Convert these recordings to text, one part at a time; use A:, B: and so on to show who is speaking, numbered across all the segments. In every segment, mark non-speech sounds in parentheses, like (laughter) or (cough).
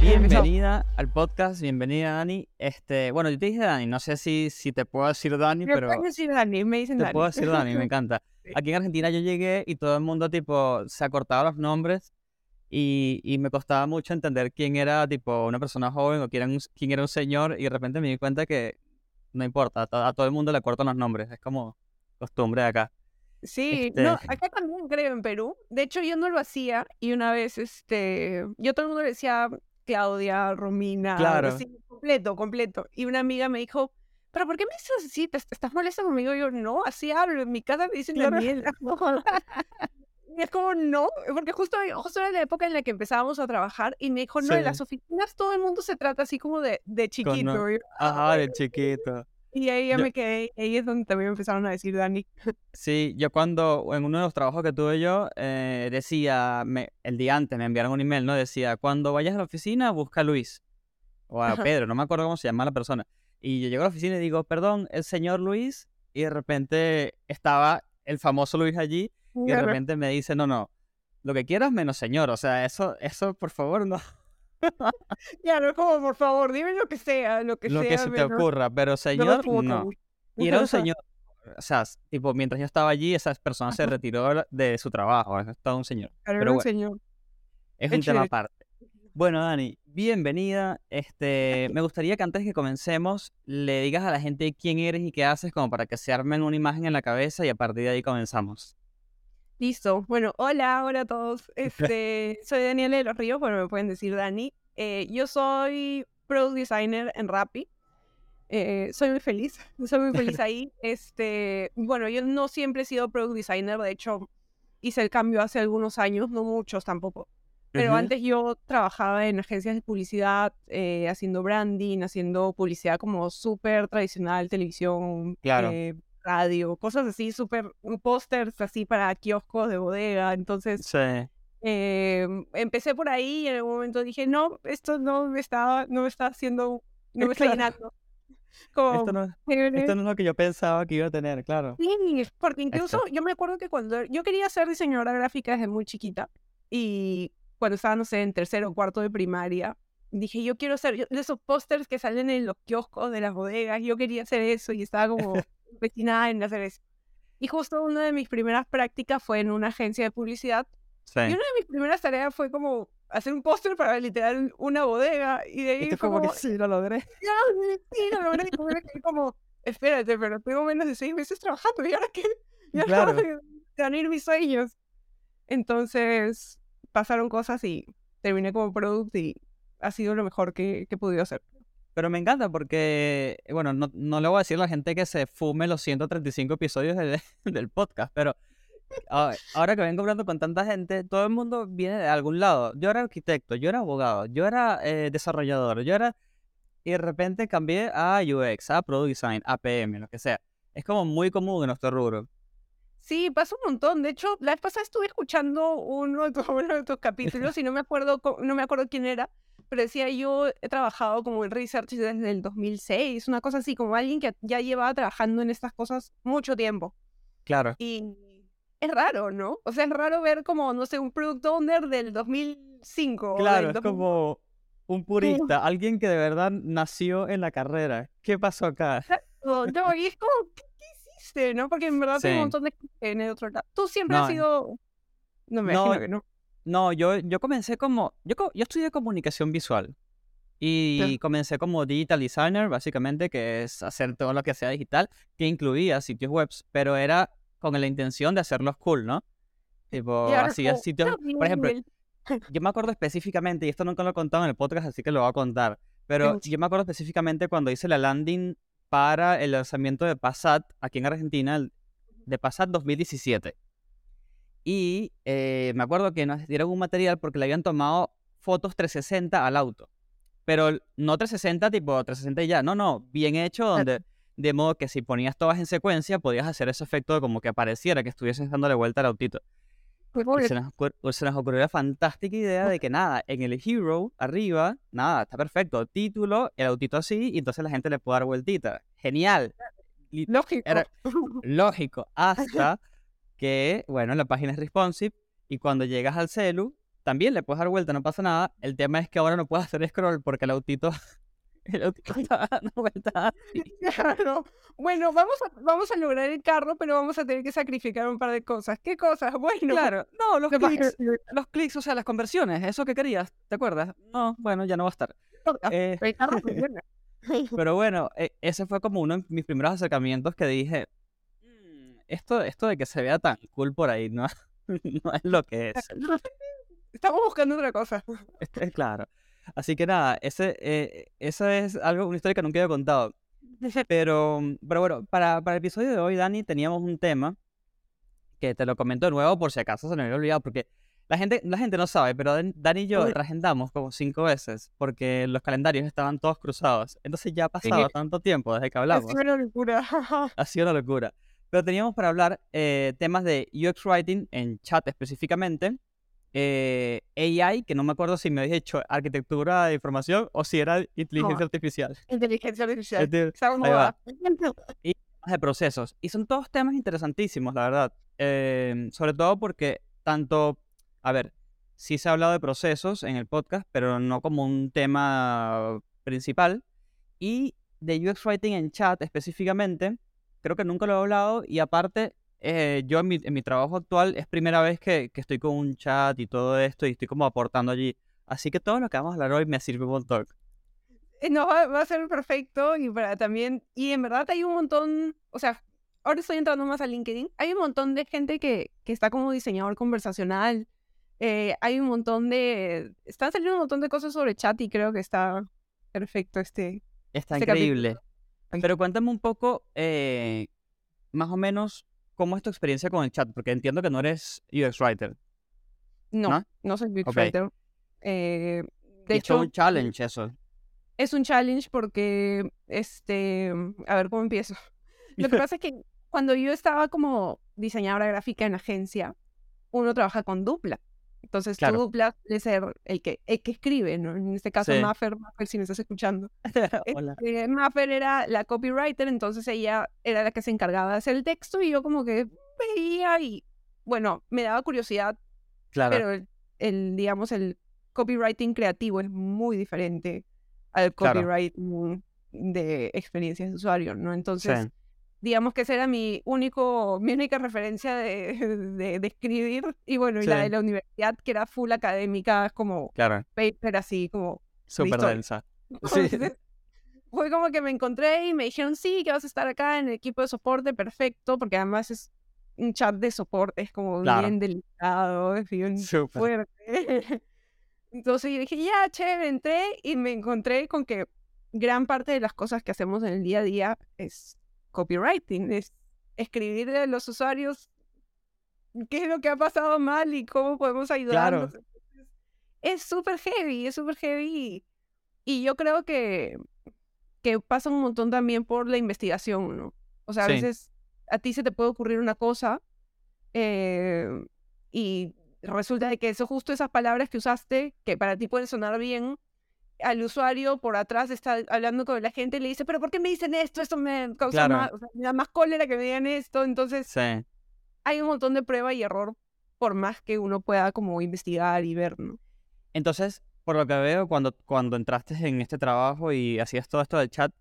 A: Bienvenida al podcast, bienvenida Dani. Este, bueno, yo te dije Dani, no sé si, si te puedo decir Dani,
B: Me
A: pero
B: pueden decir Dani, me dicen
A: te
B: Dani.
A: puedo decir Dani, me (laughs) encanta. Aquí en Argentina yo llegué y todo el mundo tipo se acortaba los nombres y, y me costaba mucho entender quién era tipo una persona joven o quién era un, quién era un señor y de repente me di cuenta que no importa, a, to- a todo el mundo le cortan los nombres, es como costumbre de acá.
B: Sí,
A: Este-
B: no, acá también creo en Perú. De hecho, yo no lo hacía y una vez, este, yo todo el mundo le decía Claudia, Romina,
A: Claro.
B: así, completo, completo. Y una amiga me dijo, ¿pero por qué me dices así? ¿Te- ¿Estás molesta conmigo? Y yo, no, así hablo. En mi casa me dicen
A: Claro.
B: Daniela. (laughs) Y es como, no, porque justo, justo era la época en la que empezábamos a trabajar y me dijo, no, en las oficinas todo el mundo se trata así como de, de chiquito. Yo, "Ah,
A: Ajá, de
B: bueno".
A: chiquito.
B: Y ahí ya
A: Yo-
B: me quedé, ahí es donde también me empezaron a decir Dani.
A: Sí, yo cuando, en uno de los trabajos que tuve yo, eh, decía, me- el día antes me enviaron un email, ¿no? Decía, cuando vayas a la oficina, busca a Luis. O a. Pedro, no me acuerdo cómo se llama la persona. Y yo llego a la oficina y digo, perdón, el señor Luis. Y de repente estaba el famoso Luis allí. Y de repente me dice, no, no, lo que quieras menos señor. O sea, eso, eso, por favor, no. (laughs)
B: Ya, no es como, por favor, dime lo que sea, lo que
A: Lo
B: sea.
A: que se te ocurra. Pero señor, no. Y era un (laughs) señor, o sea, tipo, mientras yo estaba allí, esa persona se retiró de su trabajo, es todo un señor.
B: Pero
A: Pero
B: era un
A: bueno,
B: señor.
A: es
B: Qué
A: un tema aparte. Bueno, Dani, bienvenida. Este, me gustaría que antes que comencemos le digas a la gente quién eres y qué haces, como para que se armen una imagen en la cabeza y a partir de ahí comenzamos.
B: Listo. Bueno, hola, hola a todos. (laughs) Este, soy Daniela de los Ríos, bueno, me pueden decir Dani. Eh, yo soy product designer en Rappi. Eh, soy muy feliz, (laughs) soy muy feliz (laughs) ahí. Este, bueno, yo no siempre he sido product designer, de hecho, hice el cambio hace algunos años, no muchos tampoco. Pero antes yo trabajaba en agencias de publicidad, eh, haciendo branding, haciendo publicidad como súper tradicional, televisión,
A: Claro.
B: eh, radio, cosas así, súper mm, pósters así para kioscos de bodega. Entonces,
A: Sí.
B: eh, empecé por ahí y en algún momento dije, no, esto no me está, no me está haciendo, no me está llenando. (laughs) Como,
A: Esto no, esto no es lo que yo pensaba que iba a tener, claro.
B: Sí, porque incluso
A: Esto.
B: yo me acuerdo que cuando yo quería ser diseñadora gráfica desde muy chiquita y cuando estaba, no sé, en tercero o cuarto de primaria, dije, yo quiero ser yo- de esos pósters que salen en los kioscos de las bodegas, yo quería hacer eso y estaba (laughs) como destinada en hacer eso. Y justo una de mis primeras prácticas fue en una agencia de publicidad
A: Sí.
B: y una de mis primeras tareas fue como hacer un póster para literal una bodega y de ahí
A: Esto
B: fue
A: como que
B: como,
A: sí, lo logré. (laughs)
B: sí, lo logré, y como que como, espérate, pero tengo menos de seis meses trabajando, ¿y ahora qué? (laughs) Ya
A: Claro.
B: a ir mis sueños. Entonces, pasaron cosas y terminé como product y ha sido lo mejor que, que he podido hacer.
A: Pero me encanta porque, bueno, no, no le voy a decir a la gente que se fume los 135 episodios del, (laughs) del podcast, pero ahora que vengo hablando con tanta gente, todo el mundo viene de algún lado. Yo era arquitecto, yo era abogado, yo era eh, desarrollador, yo era... Y de repente cambié a UX, a Product Design, a PM, lo que sea. Es como muy común en nuestro rubro.
B: Sí, pasa un montón. De hecho, la vez pasada estuve escuchando uno de tus, (laughs) uno de tus capítulos y no me acuerdo no me acuerdo quién era, pero decía yo he trabajado como en research desde el 2006, una cosa así, como alguien que ya llevaba trabajando en estas cosas mucho tiempo.
A: Claro.
B: Y es raro, ¿no? O sea, es raro ver como, no sé, un product owner del 2005. o
A: Claro,
B: del
A: es
B: 2000.
A: como un purista, alguien que de verdad nació en la carrera. ¿Qué pasó acá?
B: No, no, y es como, (laughs) ¿qué, qué hiciste? ¿No? Porque en verdad
A: Sí.
B: un montón de en el otro lado. Tú siempre
A: No,
B: has sido... No me
A: No,
B: imagino que no.
A: No, yo, yo comencé como, yo, yo estudié comunicación visual y comencé como digital designer, básicamente, que es hacer todo lo que sea digital, que incluía sitios web, pero era con la intención de hacerlos cool, ¿no? Tipo, hacía sitios,
B: "Está
A: por ejemplo,
B: bien". (laughs)
A: yo me acuerdo específicamente, y esto nunca lo he contado en el podcast, así que lo voy a contar, pero yo me acuerdo específicamente cuando hice la landing para el lanzamiento de Passat aquí en Argentina, de Passat 2017. Y eh, me acuerdo que nos dieron un material porque le habían tomado fotos 360 al auto. Pero no 360 tipo 360 y ya, no, no, bien hecho donde de modo que si ponías todas en secuencia podías hacer ese efecto de como que pareciera que estuvieses dándole vuelta al autito.
B: Pues,
A: se nos, ocur- se nos ocurrió la fantástica idea de que nada, en el Hero, arriba, nada, está perfecto, título, el autito así, y entonces la gente le puede dar vueltita. Genial.
B: Lógico.
A: era- (laughs) lógico, hasta que, bueno, la página es responsive Y cuando llegas al celu, también le puedes dar vuelta, no pasa nada. El tema es que ahora no puedes hacer scroll porque el autito, el autito está dando vueltas. (laughs)
B: Claro. Bueno, vamos a, vamos a lograr el carro, pero vamos a tener que sacrificar un par de cosas. ¿Qué cosas? Bueno,
A: Claro, no, los clics, los clics, o sea, las conversiones, eso que querías, ¿te acuerdas? No, bueno, ya no va a estar. Eh,
B: el carro (laughs) funciona.
A: Pero (laughs) bueno, e- ese fue como uno de mis primeros acercamientos que dije, "Mm, esto, esto de que se vea tan cool por ahí no, no es lo que es.
B: Estamos buscando otra cosa.
A: Este, es claro. Así que nada, ese, eh, eso es algo, una historia que nunca había contado. Pero, pero bueno, para, para el episodio de hoy, Dani, teníamos un tema que te lo comento de nuevo por si acaso se me había olvidado, porque la gente, la gente no sabe, pero Dan- Dani y yo
B: Uy.
A: reagendamos como cinco veces porque los calendarios estaban todos cruzados. Entonces ya ha pasado tanto tiempo desde que
B: Ha
A: hablamos.
B: sido una locura. (laughs)
A: Ha sido una locura. Pero teníamos para hablar eh, temas de UX Writing en chat específicamente. Eh, AI, que no me acuerdo si me habéis dicho arquitectura de información o si era inteligencia
B: No.
A: artificial.
B: Inteligencia artificial. (laughs)
A: Temas de procesos. Y son todos temas interesantísimos, la verdad. Eh, sobre todo porque tanto, a ver, sí se ha hablado de procesos en el podcast, pero no como un tema principal. Y de UX Writing en chat específicamente, creo que nunca lo he hablado. Y aparte, eh, yo en mi, en mi trabajo actual es primera vez que, que estoy con un chat y todo esto y estoy como aportando allí. Así que todo lo que vamos a hablar hoy me sirve un montón.
B: Eh, No, va, va a ser perfecto y para también, y en verdad hay un montón, o sea, ahora estoy entrando más a LinkedIn, hay un montón de gente que, que está como diseñador conversacional, eh, hay un montón de, están saliendo un montón de cosas sobre chat y creo que está perfecto este.
A: Está
B: Este capítulo.
A: increíble. Pero cuéntame un poco, eh, más o menos, cómo es tu experiencia con el chat, porque entiendo que no eres UX Writer.
B: No,
A: ¿No?
B: no, soy
A: Ok.
B: Writer. Eh, de
A: y es
B: hecho,
A: un challenge eso.
B: es un challenge porque, este, a ver cómo empiezo. (laughs) Lo que pasa es que cuando yo estaba como diseñadora gráfica en agencia, uno trabaja con dupla. Entonces,
A: Claro.
B: tu dupla debe ser el que, el que escribe, ¿no? En este caso,
A: Sí.
B: Maffer, Maffer, si me estás escuchando. (laughs)
A: Hola.
B: Este, Maffer era la copywriter, entonces ella era la que se encargaba de hacer el texto y yo como que veía y, bueno, me daba curiosidad,
A: Claro,
B: pero el, el, digamos, el copywriting creativo es muy diferente al
A: Claro.
B: copywriting de experiencias de usuario, ¿no? Entonces,
A: sí,
B: digamos que esa era mi único, mi única referencia de, de, de escribir. Y bueno, y la
A: Sí.
B: de la universidad, que era full académica, como
A: claro,
B: paper así, como...
A: súper densa. (laughs) Sí.
B: Fue como que me encontré y me dijeron, sí, que vas a estar acá en el equipo de soporte, perfecto, porque además es un chat de soporte, es como
A: Claro.
B: bien delicado, es bien
A: Súper.
B: fuerte. (laughs) Entonces yo dije, ya, chévere, entré y me encontré con que gran parte de las cosas que hacemos en el día a día es copywriting, es escribirle a los usuarios qué es lo que ha pasado mal y cómo podemos ayudarlos. Es súper heavy, es súper heavy. Y yo creo que, que pasa un montón también por la investigación, ¿no? O sea, a
A: Sí.
B: veces a ti se te puede ocurrir una cosa eh, y resulta de que eso justo esas palabras que usaste, que para ti pueden sonar bien, al usuario por atrás está hablando con la gente y le dice, pero ¿por qué me dicen esto? Esto me causa
A: Claro.
B: más, o sea, me da más cólera que me digan esto. Entonces
A: Sí.
B: hay un montón de prueba y error por más que uno pueda como investigar y ver, ¿no?
A: Entonces, por lo que veo, cuando, cuando entraste en este trabajo y hacías todo esto del chat,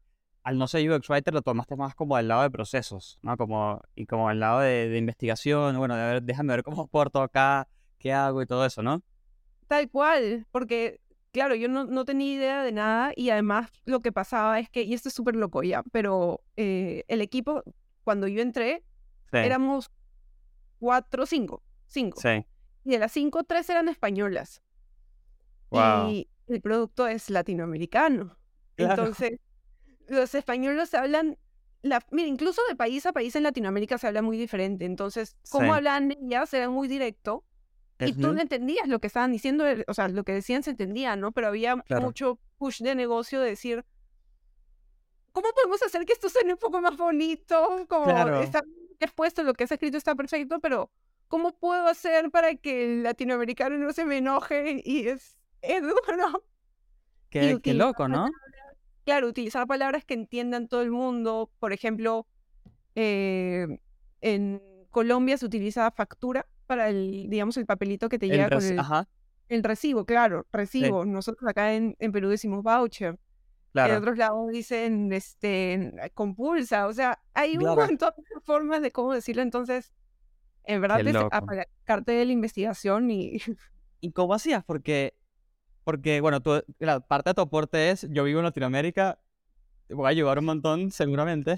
A: al no ser UX Writer lo tomaste más como del lado de procesos, ¿no? Como, y como el lado de, de investigación, bueno, de ver, déjame ver cómo (laughs) porto acá, qué hago y todo eso, ¿no?
B: Tal cual, porque claro, yo no, no tenía idea de nada y además lo que pasaba es que, y esto es súper loco ya, pero eh, el equipo, cuando yo entré,
A: Sí.
B: éramos cuatro, cinco, cinco.
A: Sí.
B: Y de las cinco, tres eran españolas.
A: Wow.
B: Y el producto es latinoamericano.
A: Claro.
B: Entonces, los españoles hablan, la, mira, incluso de país a país en Latinoamérica se habla muy diferente. Entonces, cómo
A: Sí.
B: hablan ellas era muy directo. Y tú no entendías lo que estaban diciendo, eh, o sea, lo que decían se entendía, ¿no? Pero había
A: Claro.
B: mucho push de negocio de decir, ¿cómo podemos hacer que esto suene un poco más bonito? Como
A: Claro.
B: está expuesto, lo que has escrito está perfecto, pero ¿cómo puedo hacer para que el latinoamericano no se me enoje? Y es, es duro.
A: Qué, loco, ¿no?
B: Claro, utilizar palabras que entiendan todo el mundo. Por ejemplo, eh, en Colombia se utiliza factura para el, digamos, el papelito que te
A: El
B: llega con el,
A: Ajá,
B: el recibo, claro, recibo. Nosotros acá en, en Perú decimos voucher. En
A: claro.
B: otros lados dicen este compulsa. O sea, hay un montón de (laughs) formas de cómo decirlo. Entonces, en verdad
A: loco.
B: apalancarte de la investigación y (laughs)
A: ¿Y cómo hacías? Porque, porque bueno, tú, la parte de tu aporte es, yo vivo en Latinoamérica, te voy a ayudar un montón seguramente,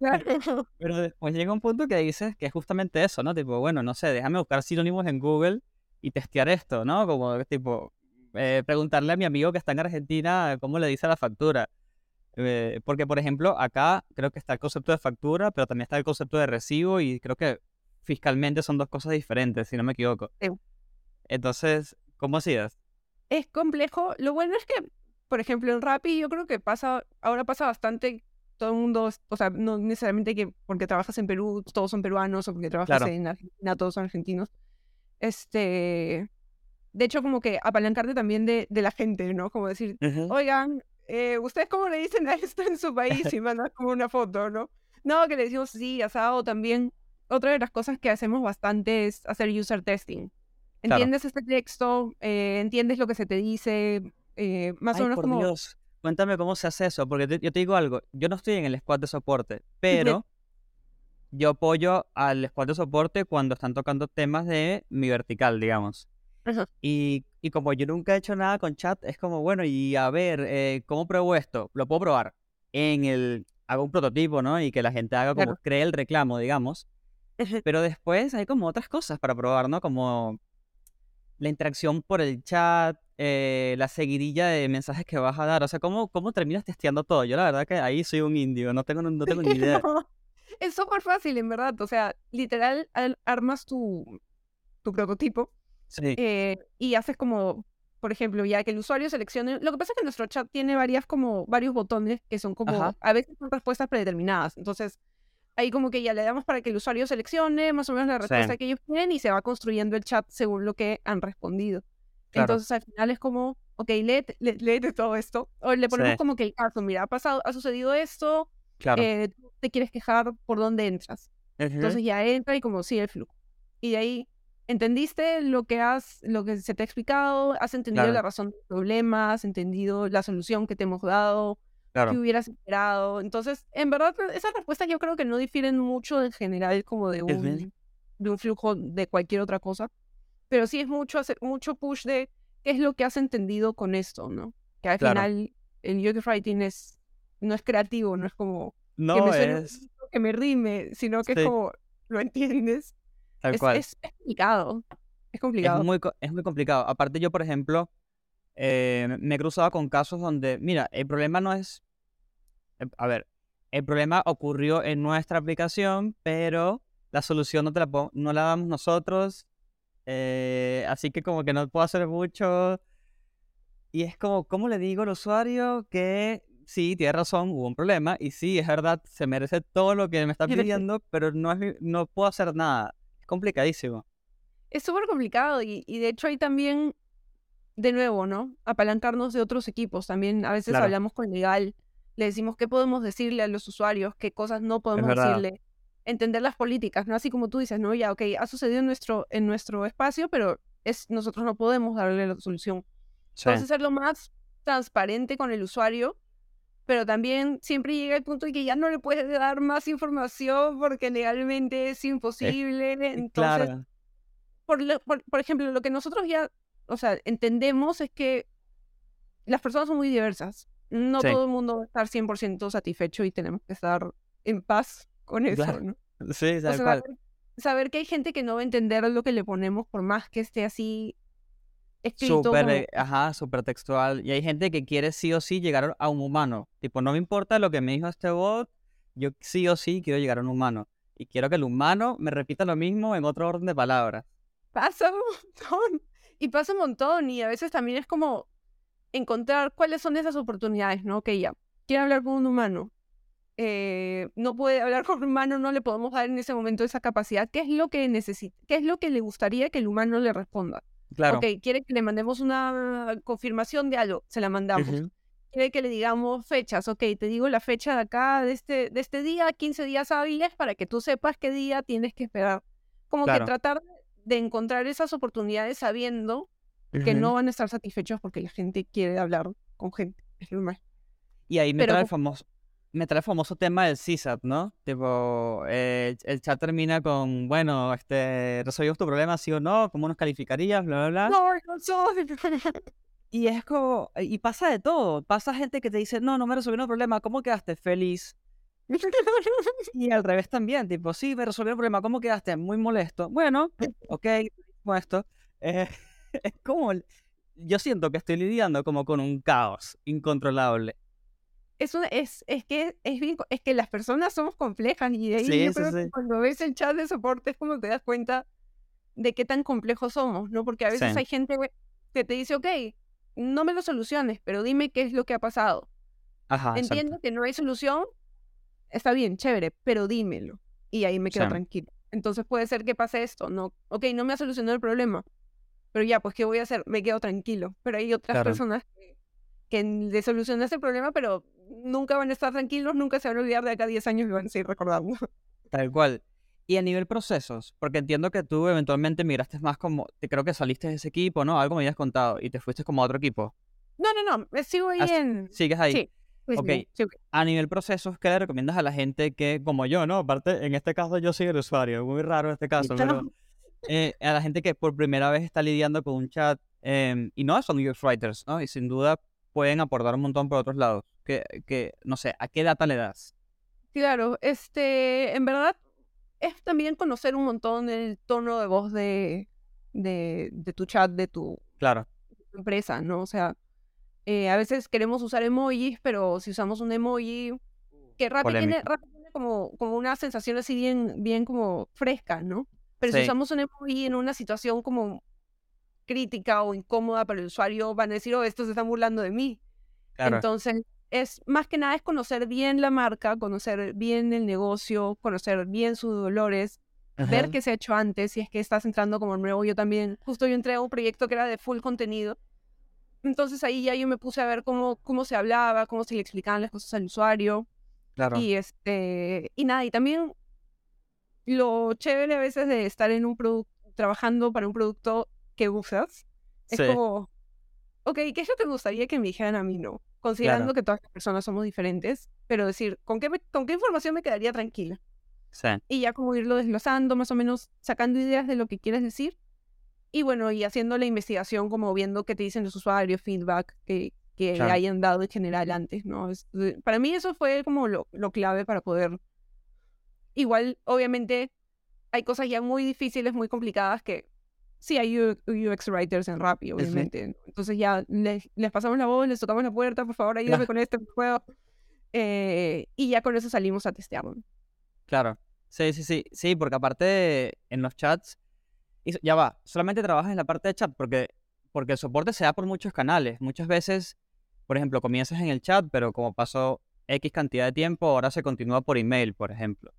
B: Claro. (laughs) (laughs)
A: pero después llega un punto que dices que es justamente eso, ¿no? Tipo, bueno, no sé, déjame buscar sinónimos en Google y testear esto, ¿no? Como, tipo, eh, preguntarle a mi amigo que está en Argentina cómo le dice la factura. Eh, porque, por ejemplo, acá creo que está el concepto de factura, pero también está el concepto de recibo y creo que fiscalmente son dos cosas diferentes, si no me equivoco.
B: Sí.
A: Entonces, ¿cómo hacías?
B: es complejo. Lo bueno es que, por ejemplo, en Rappi yo creo que pasa, ahora pasa bastante, todo el mundo, o sea, no necesariamente que porque trabajas en Perú todos son peruanos o porque trabajas
A: Claro.
B: en Argentina todos son argentinos. Este, de hecho, como que apalancarte también de, de la gente, ¿no? Como decir, oigan, eh, ¿ustedes cómo le dicen a esto en su país? (laughs) Y mandas como una foto, ¿no? No, que le decimos sí, asado también. Otra de las cosas que hacemos bastante es hacer user testing.
A: Claro.
B: ¿Entiendes este texto? Eh, ¿Entiendes lo que se te dice? Eh, más
A: Ay,
B: o menos
A: por
B: como...
A: Dios. Cuéntame cómo se hace eso, porque te- yo te digo algo, yo no estoy en el squad de soporte, pero yo apoyo al squad de soporte cuando están tocando temas de mi vertical, digamos.
B: Ajá.
A: Y, y como yo nunca he hecho nada con chat, es como, bueno, y a ver, eh, ¿cómo pruebo esto? Lo puedo probar en el... Hago un prototipo, ¿no? Y que la gente haga como
B: Claro.
A: cree el reclamo, digamos. Pero después hay como otras cosas para probar, ¿no? Como la interacción por el chat, eh, la seguidilla de mensajes que vas a dar. O sea, ¿cómo, ¿cómo terminas testeando todo? Yo la verdad que ahí soy un indio, no tengo, no (laughs) tengo ni idea.
B: No, es súper fácil, en verdad. O sea, literal, al- armas tu, tu prototipo
A: Sí,
B: eh, y haces como, por ejemplo, ya que el usuario seleccione. Lo que pasa es que nuestro chat tiene varias como varios botones que son como
A: Ajá.
B: a veces son respuestas predeterminadas. Entonces, ahí como que ya le damos para que el usuario seleccione más o menos la respuesta
A: Sí.
B: que ellos quieren y se va construyendo el chat según lo que han respondido.
A: Claro.
B: Entonces, al final es como, ok, léete, lé- léete todo esto. O le ponemos
A: Sí.
B: como que el caso, mira, ha pasado, ha sucedido esto,
A: claro.
B: eh, tú te quieres quejar por dónde entras.
A: Ujú.
B: Entonces ya entra y como sigue el flujo. Y de ahí, ¿entendiste lo que has, lo que se te ha explicado? ¿Has entendido
A: Claro.
B: la razón del problema? ¿Has entendido la solución que te hemos dado?
A: claro.
B: ¿Qué hubieras esperado? Entonces, en verdad, esas respuestas yo creo que no difieren mucho en general como de un, de un flujo de cualquier otra cosa. Pero sí es mucho, hacer, mucho push de qué es lo que has entendido con esto, ¿no? Que al
A: Claro.
B: final el UX Writing es, no es creativo, no es como que
A: No
B: me suene
A: es
B: que me rime, sino que
A: Sí.
B: es como, ¿lo entiendes?
A: tal
B: Es,
A: cual.
B: es, es complicado. Es
A: Es
B: complicado.
A: muy, co- es muy complicado. Aparte yo, por ejemplo, eh, me he cruzado con casos donde, mira, el problema no es... eh, A ver, el problema ocurrió en nuestra aplicación, pero la solución no, te la, no la damos nosotros, eh, así que como que no puedo hacer mucho. Y es como, ¿cómo le digo al usuario que sí, tiene razón, hubo un problema, y sí, es verdad, se merece todo lo que me está (laughs) pidiendo, pero no, es, no puedo hacer nada. Es complicadísimo.
B: Es súper complicado y, y de hecho hay también, de nuevo, ¿no? Apalancarnos de otros equipos. También a veces
A: Claro.
B: hablamos con legal, le decimos qué podemos decirle a los usuarios, qué cosas no podemos decirle. Entender las políticas, ¿no? Así como tú dices, ¿no? Ya, ok, ha sucedido en nuestro, en nuestro espacio, pero es, nosotros no podemos darle la solución.
A: Sí.
B: Entonces, ser lo más transparente con el usuario, pero también siempre llega el punto en que ya no le puedes dar más información porque legalmente es imposible. Entonces,
A: Claro.
B: por, lo- por, por ejemplo, lo que nosotros ya, o sea, entendemos es que las personas son muy diversas. No
A: Sí.
B: todo el mundo va a estar 100% satisfecho y tenemos que estar en paz con eso,
A: Claro,
B: ¿no?
A: Sí,
B: O
A: tal
B: sea,
A: cual.
B: saber, saber que hay gente que no va a entender lo que le ponemos por más que esté así escrito
A: Súper,
B: como-
A: eh, ajá, súper textual. Y hay gente que quiere sí o sí llegar a un humano. Tipo, no me importa lo que me dijo este bot, yo sí o sí quiero llegar a un humano. Y quiero que el humano me repita lo mismo en otro orden de palabras.
B: Pasa un montón. (laughs) Y pasa un montón. Y a veces también es como encontrar cuáles son esas oportunidades, ¿no? Que ya quiere hablar con un humano. Eh, no puede hablar con un humano, no le podemos dar en ese momento esa capacidad. ¿Qué es lo que necesita? ¿Qué es lo que le gustaría que el humano le responda?
A: Claro.
B: Ok, quiere que le mandemos una confirmación de algo, se la mandamos. Quiere que le digamos fechas, ok, te digo la fecha de acá, de este, de este día, 15 días hábiles, para que tú sepas qué día tienes que esperar. Como
A: Claro.
B: que tratar de encontrar esas oportunidades sabiendo que no van a estar satisfechos porque la gente quiere hablar con gente. Es normal.
A: Y ahí me
B: Pero
A: trae el
B: como-
A: famoso, me trae el famoso tema del CSAT, ¿no? Tipo, eh, el chat termina con, bueno, este, resolvimos tu problema, sí o no, ¿cómo nos calificarías? Bla, bla, bla.
B: No, no.
A: Y es como, y pasa de todo. Pasa gente que te dice, no, no me resolvieron el problema, ¿cómo quedaste? Feliz. (laughs) Y al revés también, tipo, sí, me resolvieron el problema, ¿cómo quedaste? Muy molesto. Bueno, ok, con esto. Eh, (laughs) es como, yo siento que estoy lidiando como con un caos incontrolable.
B: Es, una- es, es que es bien, es que las personas somos complejas y de ahí
A: Sí,
B: yo
A: sí,
B: creo que
A: sí.
B: cuando ves el chat de soporte es como te das cuenta de qué tan complejos somos, ¿no? Porque a veces
A: Sí.
B: hay gente que te dice, ok, no me lo soluciones, pero dime qué es lo que ha pasado.
A: Ajá, exacto.
B: Entiendo que no hay solución, está bien, chévere, pero dímelo. Y ahí me quedo tranquilo. Entonces puede ser que pase esto, ¿no? Ok, no me ha solucionado el problema, pero ya, pues, ¿qué voy a hacer? Me quedo tranquilo. Pero hay otras
A: Claro.
B: personas que, que le solucionas el problema, pero nunca van a estar tranquilos, nunca se van a olvidar de acá a 10 años y van a seguir recordando. (laughs)
A: Tal cual. Y a nivel procesos, porque entiendo que tú eventualmente migraste más como, te creo que saliste de ese equipo, ¿no? Algo me habías contado y te fuiste como a otro equipo.
B: No, no, no, me sigo ahí
A: Ah,
B: en...
A: Sigues ahí.
B: Sí,
A: Ok.
B: sí.
A: A nivel procesos, ¿qué le recomiendas a la gente que, como yo, ¿no? Aparte, en este caso yo soy el usuario, muy raro este caso, pero eh, a la gente que por primera vez está lidiando con un chat, em, y no son UX writers, ¿no? Y sin duda pueden aportar un montón por otros lados. Que, que no sé, ¿a qué data le das?
B: Claro, este, en verdad es también conocer un montón el tono de voz de, de, de tu chat, de tu
A: Claro,
B: empresa, ¿no? O sea, eh, a veces queremos usar emojis, pero si usamos un emoji que Rappi tiene,
A: Polémico.
B: Rappi tiene como, como una sensación así bien, bien como fresca, ¿no? Pero si usamos un emoji en una situación como crítica o incómoda para el usuario, van a decir, oh, estos se están burlando de mí.
A: claro.
B: Entonces, es más que nada es conocer bien la marca, conocer bien el negocio, conocer bien sus dolores, ver qué se ha hecho antes, si es que estás entrando como nuevo. Yo también, justo yo entré a un proyecto que era de full contenido. Entonces ahí ya yo me puse a ver cómo, cómo se hablaba, cómo se le explicaban las cosas al usuario.
A: Claro.
B: Y este, y nada, y también lo chévere a veces de estar en un producto, trabajando para un producto que usas, es
A: Sí.
B: como, ok, ¿qué es lo que me gustaría que me dijeran a mí, no? Considerando
A: Claro.
B: que todas las personas somos diferentes, pero decir, ¿con qué, me- ¿con qué información me quedaría tranquila?
A: Sí.
B: Y ya como irlo desglosando, más o menos sacando ideas de lo que quieres decir. Y bueno, y haciendo la investigación, como viendo qué te dicen los usuarios, feedback que, que
A: Claro.
B: hayan dado en general antes, ¿no? Es- para mí eso fue como lo, lo clave para poder... Igual, obviamente, hay cosas ya muy difíciles, muy complicadas que sí hay UX writers en Rappi, obviamente. ¿no? Entonces ya les, les pasamos la voz, les tocamos la puerta, por favor, ayúdame
A: Claro.
B: con este juego. Eh, y ya con eso salimos a testearlo.
A: Claro. Sí, sí, sí. Sí, porque aparte en los chats, ya va, solamente trabajas en la parte de chat porque, porque el soporte se da por muchos canales. Muchas veces, por ejemplo, comienzas en el chat, pero como pasó X cantidad de tiempo, ahora se continúa por email, por ejemplo.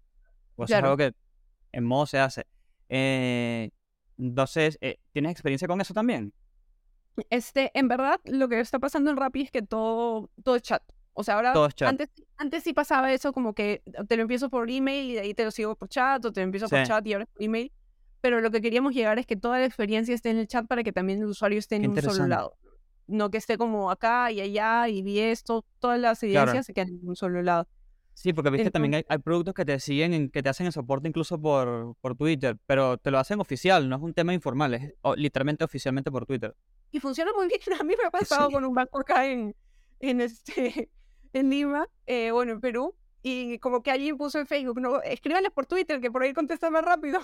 A: O sea, es
B: Claro.
A: algo que en modo se hace. Eh, entonces, eh, ¿tienes experiencia con eso también?
B: Este, en verdad, lo que está pasando en Rappi es que todo, todo es chat. O sea, ahora,
A: es
B: antes, antes sí pasaba eso como que te lo empiezo por email y de ahí te lo sigo por chat, o te lo empiezo por chat y ahora por email. Pero lo que queríamos llegar es que toda la experiencia esté en el chat para que también el usuario esté en un solo lado. No que esté como acá y allá y vi esto, todas las evidencias se quedan en un solo lado.
A: Sí, porque viste también hay, hay productos que te siguen, en- que te hacen el soporte incluso por, por Twitter, pero te lo hacen oficial, no es un tema informal, es o- literalmente oficialmente por Twitter.
B: Y funciona muy bien. (laughs) A mí me ha (laughs) pasado
A: Sí.
B: con un banco acá en, en, este, (laughs) en Lima, eh, bueno, en Perú. Y como que alguien puso en Facebook, no, escríbanles por Twitter, que por ahí contesta más rápido.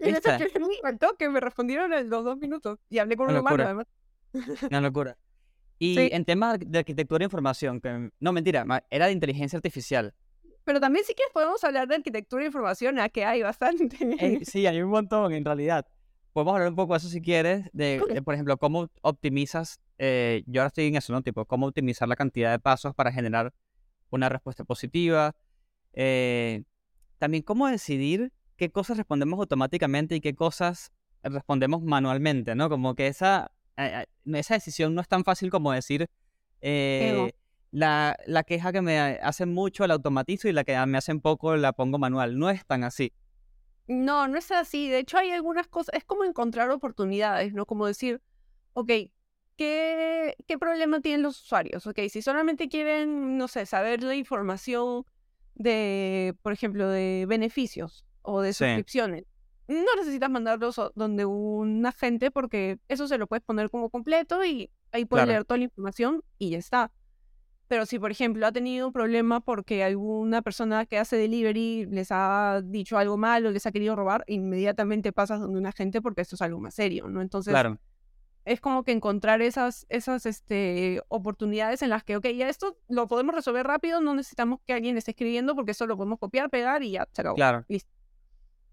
B: Y escribí al toque, me respondieron en los dos minutos. Y hablé con un humano, además.
A: Una locura. Y
B: Sí.
A: en temas de arquitectura de información, que no mentira, era de inteligencia artificial.
B: Pero también si quieres podemos hablar de arquitectura e información, a que hay bastante.
A: Eh, sí, hay un montón en realidad. Podemos hablar un poco de eso si quieres, de,
B: Ok.
A: de, por ejemplo, cómo optimizas, eh, yo ahora estoy en eso, ¿no? Tipo, cómo optimizar la cantidad de pasos para generar una respuesta positiva. Eh, también cómo decidir qué cosas respondemos automáticamente y qué cosas respondemos manualmente, ¿no? Como que esa, eh, eh, esa decisión no es tan fácil como decir, eh, la, la queja que me hace mucho la automatizo y la que me hacen poco la pongo manual. No es tan así.
B: No, no es así. De hecho, hay algunas cosas, es como encontrar oportunidades, ¿no? Como decir, ok, ¿qué, qué problema tienen los usuarios? Ok, si solamente quieren, no sé, saber la información de, por ejemplo, de beneficios o de
A: Sí.
B: suscripciones, no necesitas mandarlos donde un agente porque eso se lo puedes poner como completo y ahí puedes
A: Claro.
B: leer toda la información y ya está. Pero si, por ejemplo, ha tenido un problema porque alguna persona que hace delivery les ha dicho algo malo, les ha querido robar, inmediatamente pasas donde un agente porque esto es algo más serio, ¿no? Entonces,
A: Claro,
B: es como que encontrar esas, esas este, oportunidades en las que, ok, ya esto lo podemos resolver rápido, no necesitamos que alguien esté escribiendo porque eso lo podemos copiar, pegar y ya, se acabó.
A: claro.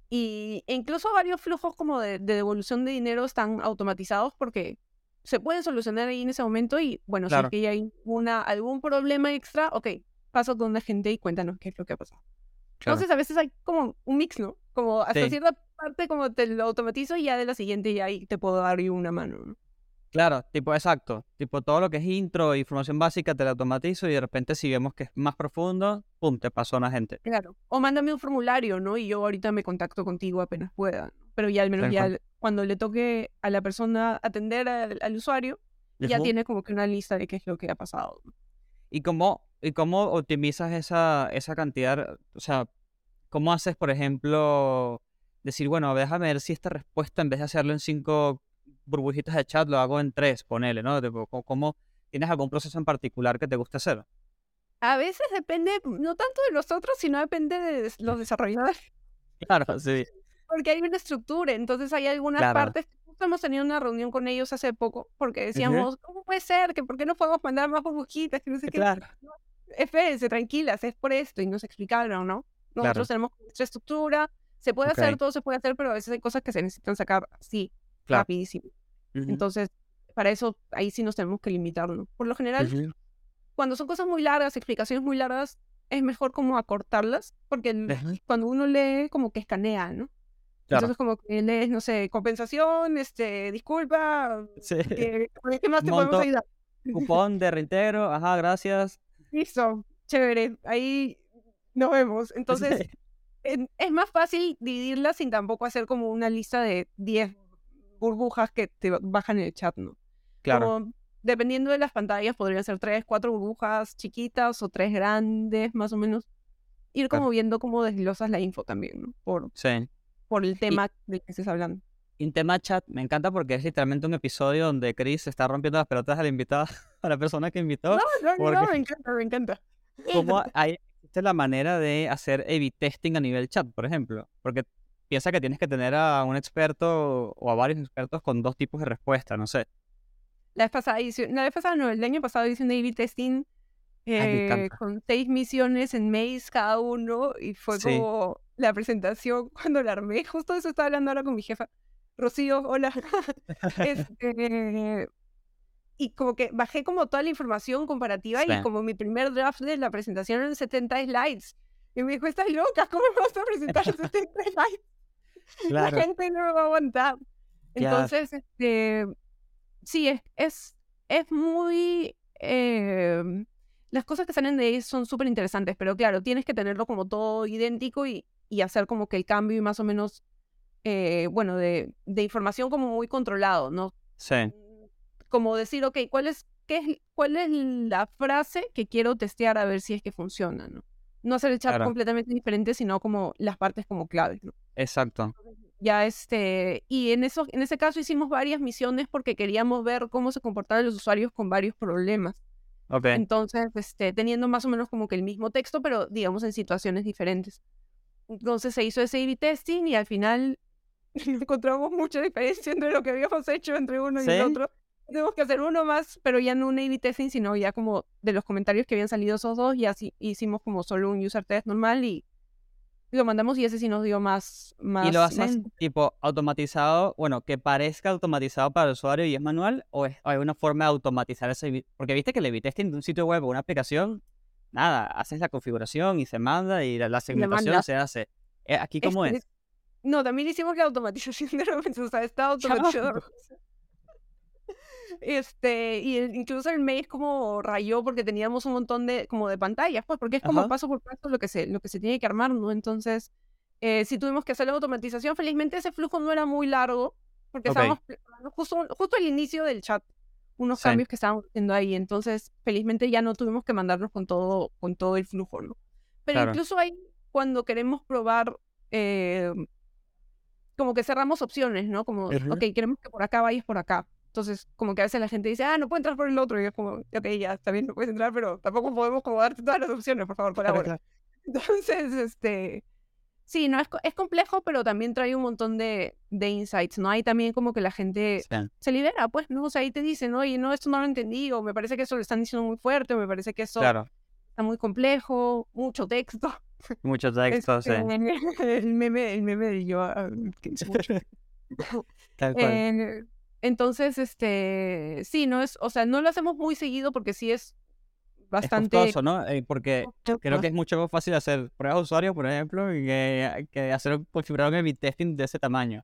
B: Y e incluso varios flujos como de, de devolución de dinero están automatizados porque se pueden solucionar ahí en ese momento y bueno,
A: Claro.
B: si es que hay una, algún problema extra, ok, paso con la gente y cuéntanos qué es lo que ha pasado.
A: claro.
B: Entonces a veces hay como un mix, ¿no? Como hasta
A: Sí.
B: cierta parte como te lo automatizo y ya de la siguiente ya ahí te puedo dar una mano, ¿no?
A: Claro, tipo, exacto. Tipo, todo lo que es intro, información básica, te la automatizo y de repente si vemos que es más profundo, pum, te pasó a una gente.
B: Claro. O mándame un formulario, ¿no? Y yo ahorita me contacto contigo apenas pueda. Pero ya al menos
A: Tal
B: ya cuando le toque a la persona atender al, al usuario, ya tiene como que una lista de qué es lo que ha pasado.
A: ¿Y cómo, y cómo optimizas esa, esa cantidad? O sea, ¿cómo haces, por ejemplo, decir, bueno, déjame ver si esta respuesta, en vez de hacerlo en cinco burbujitas de chat, lo hago en tres, ponele, ¿no? ¿cómo, tienes algún proceso en particular que te guste hacer?
B: A veces depende, no tanto de nosotros, sino depende de los (laughs) desarrolladores.
A: Claro, sí.
B: Porque hay una estructura, entonces hay algunas
A: Claro.
B: partes. Hemos tenido una reunión con ellos hace poco porque decíamos, ¿cómo puede ser? que ¿Por qué no podemos mandar más burbujitas? Que no sé qué.
A: Claro.
B: espérense, tranquilas, es por esto. Y nos explicaron, ¿no? Nosotros
A: Claro.
B: tenemos nuestra estructura, se puede hacer, todo se puede hacer, pero a veces hay cosas que se necesitan sacar así, rapidísimo. Entonces, para eso, ahí sí nos tenemos que limitar, ¿no? Por lo general, cuando son cosas muy largas, explicaciones muy largas, es mejor como acortarlas, porque cuando uno lee, como que escanea, ¿no?
A: Claro.
B: Entonces, como que lees, no sé, compensación, este, disculpa, (laughs)
A: Sí.
B: ¿qué, ¿qué más te
A: Monto.
B: podemos ayudar?
A: Cupón de reintegro, ajá, gracias. (laughs)
B: Listo, chévere, ahí nos vemos. (laughs) Entonces,
A: Sí.
B: en- es más fácil dividirla sin tampoco hacer como una lista de 10 burbujas que te ba- bajan en el chat, ¿no?
A: Claro,
B: Como, dependiendo de las pantallas, podrían ser 3, 4 burbujas chiquitas o 3 grandes, más o menos. Ir
A: Claro.
B: como viendo cómo desglosas la info también, ¿no? Por,
A: sí.
B: Por el tema del que estés hablando.
A: Y un tema chat me encanta porque es literalmente un episodio donde Chris está rompiendo las pelotas al invitado, (laughs) a la persona que invitó.
B: No, no, no, me encanta, me encanta. (laughs)
A: ¿Cómo hay existe la manera de hacer A-B testing a nivel chat, por ejemplo? Porque piensa que tienes que tener a un experto o a varios expertos con dos tipos de respuesta, no sé.
B: La vez pasada hice, la vez pasada no, el año pasado hice un A-B testing eh, con seis misiones en Maze cada uno y fue
A: Sí.
B: como la presentación cuando la armé. Justo eso estaba hablando ahora con mi jefa. Rocío, hola. (laughs) Este, y como que bajé como toda la información comparativa
A: Sí.
B: y como mi primer draft de la presentación eran 70 slides. Y me dijo, estás loca, ¿cómo me vas a presentar (laughs) 70 slides? (laughs)
A: Claro.
B: La gente no va a aguantar. Entonces, este, sí, es, es, es muy... eh, las cosas que salen de ahí son súper interesantes, pero claro, tienes que tenerlo como todo idéntico y, y hacer como que el cambio y más o menos, eh, bueno, de, de información como muy controlado, ¿no?
A: Sí,
B: Como decir, ok, ¿cuál es, qué es, ¿cuál es la frase que quiero testear a ver si es que funciona, ¿no? No hacer el chat
A: Claro.
B: completamente diferente, sino como las partes como claves, ¿no?
A: exacto.
B: Ya este, y en eso, en ese caso hicimos varias misiones porque queríamos ver cómo se comportaban los usuarios con varios problemas.
A: Ok.
B: Entonces, este, teniendo más o menos como que el mismo texto, pero digamos en situaciones diferentes. Entonces se hizo ese A/B testing y al final (laughs) encontramos mucha diferencia entre lo que habíamos hecho entre uno y el
A: ¿Sí?
B: otro. Tenemos que hacer uno más, pero ya no un A/B testing, sino ya como de los comentarios que habían salido esos dos, y así hicimos como solo un user test normal y lo mandamos y ese sí nos dio más, más
A: ¿Y lo haces
B: lento.
A: tipo automatizado, bueno, que parezca automatizado para el usuario y es manual? ¿O es, hay una forma de automatizar ese? Porque viste que el A/B testing de un sitio web o una aplicación, nada, haces la configuración y se manda y la, la segmentación se hace. Eh, ¿Aquí cómo
B: Este,
A: es?
B: No, también hicimos la automatización de los (laughs) o sea, está automatizado. Este, y el- incluso el mail como rayó porque teníamos un montón de, como de pantallas, pues, porque es como
A: Ajá.
B: paso por paso lo que se, lo que se tiene que armar, ¿no? Entonces, Eh, si tuvimos que hacer la automatización, felizmente ese flujo no era muy largo, porque
A: Ok.
B: estábamos justo, justo al inicio del chat, unos
A: Sí.
B: cambios que estábamos haciendo ahí. Entonces, felizmente ya no tuvimos que mandarnos con todo, con todo el flujo, ¿no? Pero
A: Claro.
B: incluso ahí, cuando queremos probar, eh, como que cerramos opciones, ¿no? Como, ok, queremos que por acá vayas por acá. Entonces, como que a veces la gente dice, ah, no puedo entrar por el otro. Y es como, ok, ya, está bien, no puedes entrar, pero tampoco podemos como darte todas las opciones, por favor,
A: Claro,
B: colabora.
A: claro. (laughs)
B: Entonces, este, sí, no es, es complejo, pero también trae un montón de, de insights, ¿no? Hay también como que la gente
A: Sí.
B: se libera, pues, ¿no? O sea, ahí te dicen, oye, no, esto no lo entendí, o me parece que eso lo están diciendo muy fuerte, o me parece que eso
A: Claro.
B: está muy complejo, mucho texto. (laughs)
A: Mucho texto, sí.
B: Este, el meme, el meme de yo. ah, que es (laughs) mucho.
A: Tal cual.
B: Eh, entonces, este, sí, no es, o sea, no lo hacemos muy seguido porque sí es
A: Es
B: bastante
A: costoso, ¿no? Eh, porque creo que es mucho más fácil hacer pruebas de usuario, por ejemplo, y que, que hacer un configurar un A/B testing de ese tamaño.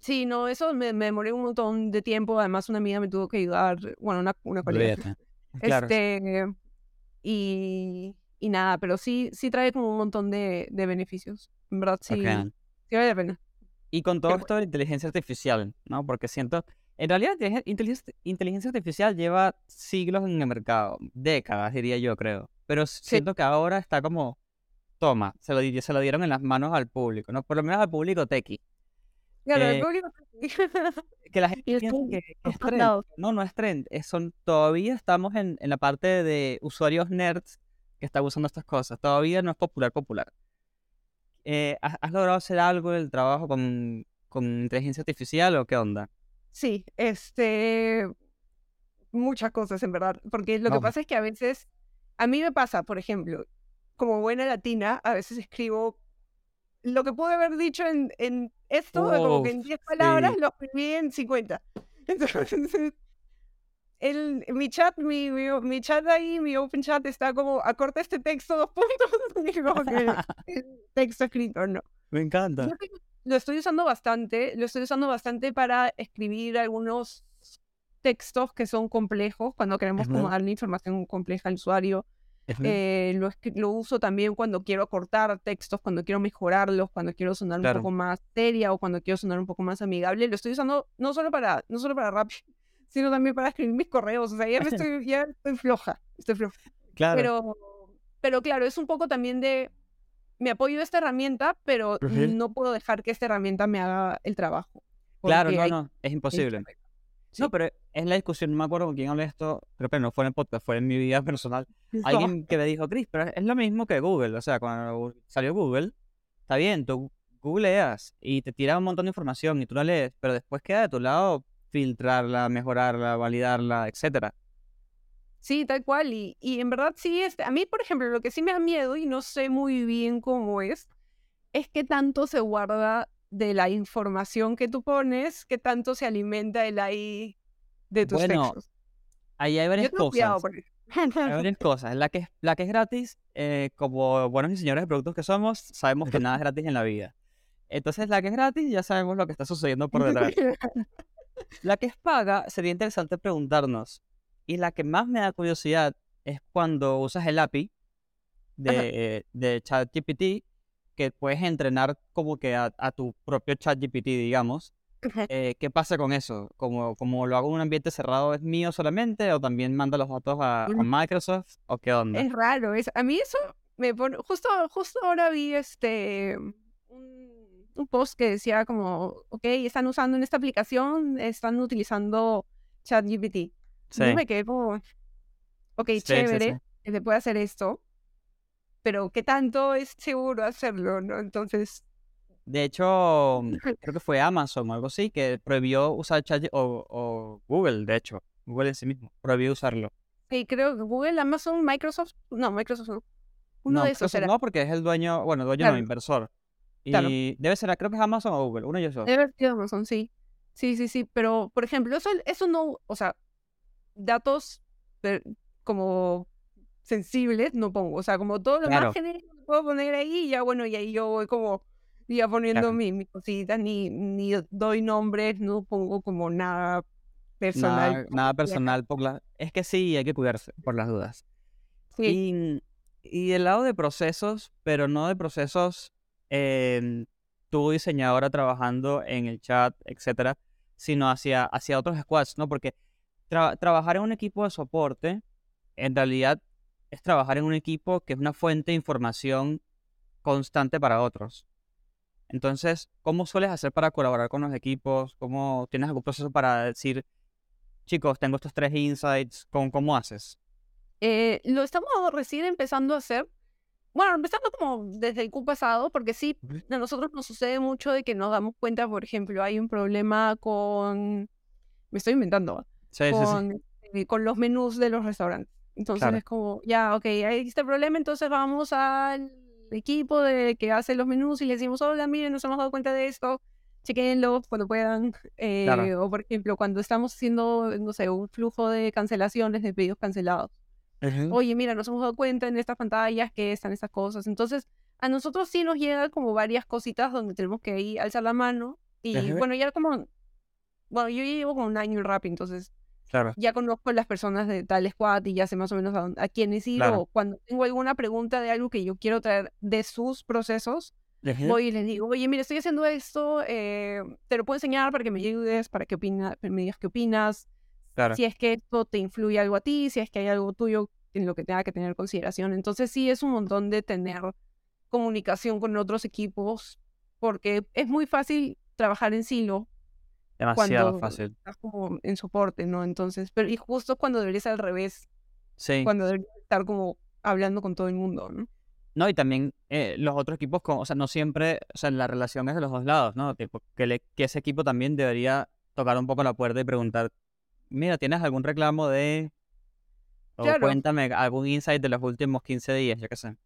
B: Sí, no, eso me, me demoré un montón de tiempo. Además, una amiga me tuvo que ayudar, bueno, una, una colega.
A: Olvídate. (laughs) Claro.
B: Este, y, y nada, pero sí, sí trae como un montón de, de beneficios. En verdad, sí, sí vale la pena.
A: Y con todo
B: Pero
A: esto de inteligencia artificial, ¿no? Porque siento, en realidad inteligen- inteligencia, inteligencia artificial lleva siglos en el mercado, décadas diría yo, creo. Pero siento que ahora está como, toma, se lo, se lo dieron en las manos al público, ¿no? Por lo menos al público techie.
B: Claro, el
A: Eh,
B: público-
A: Que la (laughs) gente piensa que (laughs) es trend. No, no es trend. es- son, todavía estamos en, en la parte de usuarios nerds que están usando estas cosas. Todavía no es popular, popular. Eh, ¿has, has logrado hacer algo del trabajo con, con inteligencia artificial o qué onda?
B: Sí, este, muchas cosas en verdad, porque lo que pasa es que a veces, a mí me pasa, por ejemplo, como buena latina, a veces escribo lo que pude haber dicho en, en esto, como que en
A: Uf,
B: 10 palabras,
A: sí.
B: lo escribí en 50. (laughs) Entonces, el, mi chat, mi, mi, mi chat ahí, mi open chat está como, acorta este texto dos puntos, (laughs) y como que (laughs) el texto escrito, no.
A: Me encanta.
B: Lo estoy usando bastante, lo estoy usando bastante para escribir algunos textos que son complejos cuando queremos como darle información compleja al usuario. Eh, lo, lo uso también cuando quiero acortar textos, cuando quiero mejorarlos, cuando quiero sonar un poco más seria o cuando quiero sonar un poco más amigable. Lo estoy usando no solo para, no solo para rap, (laughs) sino también para escribir mis correos. O sea, ya me (laughs) estoy, ya estoy floja, estoy floja.
A: Claro.
B: Pero, pero claro, es un poco también de, me apoyo de esta herramienta, pero no puedo dejar que esta herramienta me haga el trabajo.
A: Claro, no,
B: hay-
A: no, es imposible.
B: Sí.
A: No, pero es la discusión, no me acuerdo con quién hablé esto, creo que no fue en el podcast, fue en mi vida (laughs) personal. (laughs) Alguien que me dijo, Chris, pero es lo mismo que Google, o sea, cuando salió Google, está bien, tú googleas y te tira un montón de información y tú la lees, pero después queda de tu lado filtrarla, mejorarla, validarla, etcétera.
B: Sí, tal cual. Y, y en verdad sí, este, a mí, por ejemplo, lo que sí me da miedo y no sé muy bien cómo es, es que tanto se guarda de la información que tú pones, que tanto se alimenta el AI de tus
A: Bueno,
B: textos.
A: Ahí hay varias cosas.
B: por. (laughs)
A: Hay varias cosas. La que es, la que es gratis, eh, como buenos diseñadores de productos que somos, sabemos que nada es gratis en la vida. Entonces, la que es gratis, ya sabemos lo que está sucediendo por detrás. (laughs) La que es paga, sería interesante preguntarnos. Y la que más me da curiosidad es cuando usas el API de, de ChatGPT, que puedes entrenar como que a, a tu propio ChatGPT, digamos. Eh, ¿Qué pasa con eso? Como, como lo hago en un ambiente cerrado, ¿es mío solamente? ¿O también manda los datos a, a
B: Mm.
A: Microsoft? ¿O qué onda?
B: Es raro, es, a mí eso me pone, justo, justo ahora vi este un, un post que decía como, ok, están usando en esta aplicación, están utilizando ChatGPT.
A: Sí,
B: Yo me quedé como, ok,
A: sí,
B: chévere, que se puede hacer esto, pero ¿qué tanto es seguro hacerlo, no? Entonces,
A: De hecho, mm, creo que fue Amazon o algo así que prohibió usar Chat o, o Google, de hecho, Google en sí mismo, prohibió usarlo.
B: sí, creo que Google, Amazon, Microsoft, no, Microsoft no. Uno
A: no,
B: de esos era.
A: no, porque es el dueño, bueno, dueño
B: Claro.
A: no, inversor. Y
B: Claro.
A: debe ser, creo que es Amazon o Google, uno de esos.
B: Debe sido Amazon, sí. Sí, sí, sí. Pero, por ejemplo, eso, eso no, o sea, datos per- como sensibles no pongo. O sea, como todo lo
A: Claro.
B: más genérico que puedo poner ahí, ya bueno, y ahí yo voy como ya poniendo
A: Claro.
B: mi- mis cositas, ni, ni doy nombres, no pongo como nada personal.
A: Nada, nada personal por la... Es que sí, hay que cuidarse por las dudas.
B: Sí,
A: Y, y del lado de procesos, pero no de procesos em, tu diseñadora trabajando en el chat, etcétera, sino hacia, hacia otros squads, ¿no? Porque trabajar en un equipo de soporte, en realidad, es trabajar en un equipo que es una fuente de información constante para otros. Entonces, ¿cómo sueles hacer para colaborar con los equipos? ¿Cómo tienes algún proceso para decir, chicos, tengo estos tres insights? ¿Cómo, cómo haces?
B: Eh, lo estamos recién empezando a hacer. Bueno, empezando como desde el Q pasado, porque sí, a nosotros nos sucede mucho de que nos damos cuenta, por ejemplo, hay un problema con. Me estoy inventando. Con, eh, con los menús de los restaurantes. Entonces es como, ya, ok, hay este problema, entonces vamos al equipo de que hace los menús y le decimos, hola, miren, nos hemos dado cuenta de esto, chequenlo cuando puedan. Eh, o por ejemplo, cuando estamos haciendo, no sé, un flujo de cancelaciones, de pedidos cancelados. Oye, mira, nos hemos dado cuenta en estas pantallas que están estas cosas. Entonces, a nosotros sí nos llega como varias cositas donde tenemos que ir alzar la mano. Y bueno, ya como, bueno, yo llevo como un año en rap, entonces ya conozco a las personas de tal squad y ya sé más o menos a, quiénes ir. O cuando tengo alguna pregunta de algo que yo quiero traer de sus procesos, voy y les digo, oye, mira, estoy haciendo esto, eh, te lo puedo enseñar para que me ayudes, para que opina, me digas qué opinas. Si es que esto te influye algo a ti, si es que hay algo tuyo en lo que tenga que tener consideración. Entonces sí es un montón de tener comunicación con otros equipos, porque es muy fácil trabajar en silo
A: Demasiado fácil.
B: Estás como en soporte, ¿no? Entonces, pero y justo cuando deberías al revés. Sí. Cuando deberías estar como hablando con todo el mundo, ¿no?
A: No, y también eh, los otros equipos, con, o sea, no siempre, o sea, la relación es de los dos lados, ¿no? Tipo, que, que ese equipo también debería tocar un poco la puerta y preguntar, mira, ¿tienes algún reclamo de... O cuéntame algún insight de los últimos 15 días, yo qué sé.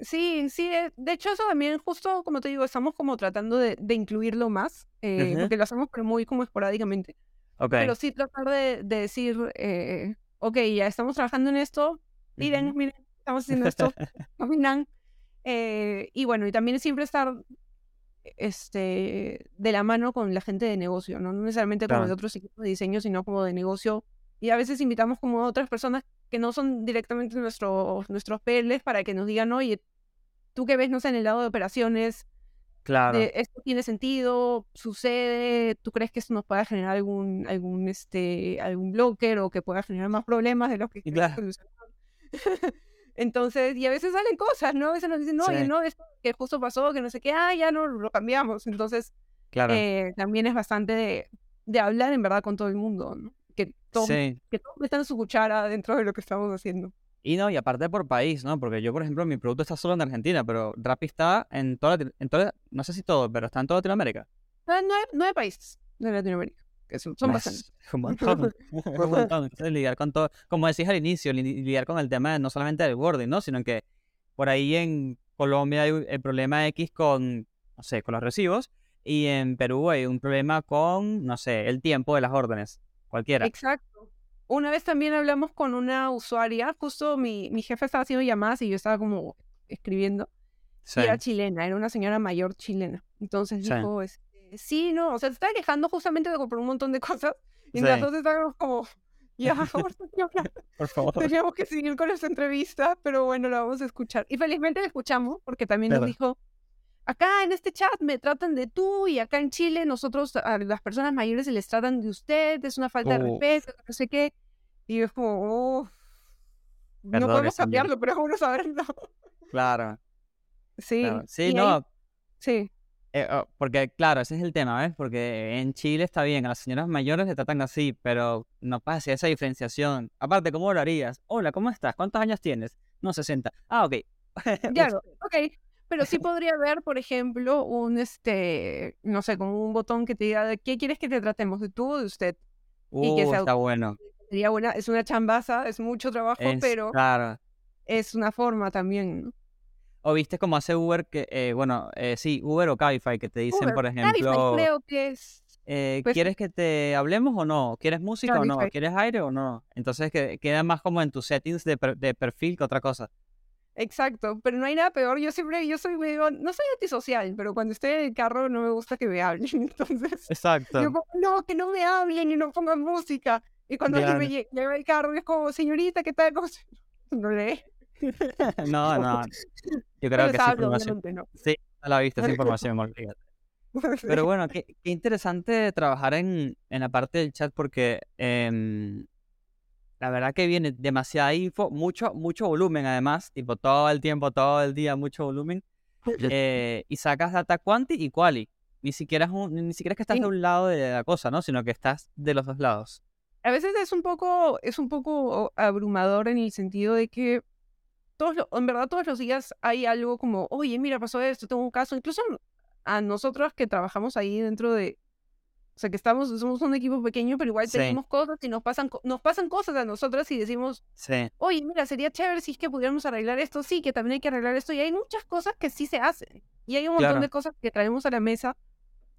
B: Sí, sí, eh, de hecho eso también justo como te digo, estamos como tratando de, incluirlo más, eh, porque lo hacemos pero muy como esporádicamente. Pero sí tratar de, decir, eh, ok, ya estamos trabajando en esto, miren, miren, estamos haciendo esto, (laughs) opinan. Eh, y bueno, y también siempre estar este, de la mano con la gente de negocio, no, no necesariamente con los otros equipos de diseño, sino como de negocio. Y a veces invitamos como a otras personas que no son directamente nuestros, nuestros PLs para que nos digan, oye, tú que ves, no sé, en el lado de operaciones,
A: claro.
B: esto tiene sentido, sucede, tú crees que esto nos pueda generar algún, algún, este, algún blocker o que pueda generar más problemas de los que claro. (laughs) Entonces, y a veces salen cosas, ¿no? A veces nos dicen, no, oye, no, esto que justo pasó, que no sé qué, ah, ya no lo cambiamos. Entonces, claro. Eh, también es bastante de, de hablar en verdad con todo el mundo, ¿no? que todos, que todos metan su cuchara dentro de lo que estamos haciendo.
A: Y no, y aparte por país, ¿no? Porque yo, por ejemplo, mi producto está solo en Argentina, pero Rappi está en toda, en toda no sé si todo, pero está en toda Latinoamérica.
B: Ah, nueve, nueve países de Latinoamérica, que son, bastantes. (laughs)
A: Un (laughs) montón, un montón. Entonces, lidiar con todo, como decís al inicio, lidiar con el tema no solamente del wording, ¿no? Sino que por ahí en Colombia hay el problema X con, no sé, con los recibos, y en Perú hay un problema con, no sé, el tiempo de las órdenes cualquiera.
B: Exacto. Una vez también hablamos con una usuaria, justo mi, mi jefe estaba haciendo llamadas y yo estaba como escribiendo. Sí. era chilena, era una señora mayor chilena. Entonces dijo, este, sí, no, o sea, se estaba quejando justamente de comprar un montón de cosas. Y nosotros estábamos como, ya, por favor. Teníamos que seguir con esta entrevista, pero bueno, la vamos a escuchar. Y felizmente la escuchamos porque también nos dijo, acá en este chat me tratan de tú y acá en Chile nosotros a las personas mayores se les tratan de usted, es una falta de respeto, no sé qué. Y es como, no podemos cambiarlo, pero es bueno saberlo.
A: Claro.
B: Sí.
A: Sí, no.
B: Sí.
A: Eh, oh, porque, claro, ese es el tema, ¿ves? Porque en Chile está bien, a las señoras mayores se tratan así, pero no pasa esa diferenciación. Aparte, ¿cómo lo harías? Hola, ¿cómo estás? ¿Cuántos años tienes? No, 60. Ah, ok. (laughs)
B: Claro, ok. Pero sí podría haber, por ejemplo, un, este, no sé, como un botón que te diga, ¿qué quieres que te tratemos? ¿De tú o de usted?
A: y que uh, sea, está bueno. (laughs)
B: Sería buena, es una chambaza, es mucho trabajo, pero es una forma también,
A: O viste como hace Uber que, eh, bueno, eh, sí, Uber o Cabify que te dicen, por ejemplo... Cabify
B: creo que es...
A: Eh, pues ¿Quieres que te hablemos o no? ¿Quieres música o no? ¿Quieres aire o no? Entonces que, queda más como en tus settings de, de perfil que otra cosa.
B: Exacto, pero no hay nada peor. Yo siempre, yo soy medio, no soy antisocial, pero cuando estoy en el carro no me gusta que me hablen. (laughs) Entonces,
A: Exacto.
B: Yo como, no, que no me hablen y no pongan música. Y cuando alguien me llega el carro es como, señorita, ¿qué tal? (laughs) No lee. (laughs)
A: no, no. Yo creo que sí, no. sí. la vista esa información. Pero bueno, qué, qué interesante trabajar en, en, la parte del chat porque em, la verdad que viene demasiada info, mucho, mucho volumen además, tipo todo el tiempo, todo el día, mucho volumen. (laughs) Eh, y sacas data quanti y quali. Ni siquiera, es ni siquiera es que estás de un lado de la cosa, ¿no? Sino que estás de los dos lados.
B: A veces es un poco, es un poco abrumador en el sentido de que todos, en verdad todos los días hay algo como, oye, mira, pasó esto, tengo un caso. Incluso a nosotros que trabajamos ahí dentro de, o sea, que estamos, somos un equipo pequeño, pero igual tenemos cosas y nos pasan, nos pasan cosas a nosotras y decimos,
A: sí.
B: oye, mira, sería chévere si es que pudiéramos arreglar esto, sí, que también hay que arreglar esto. Y hay muchas cosas que sí se hacen. Y hay un montón de cosas que traemos a la mesa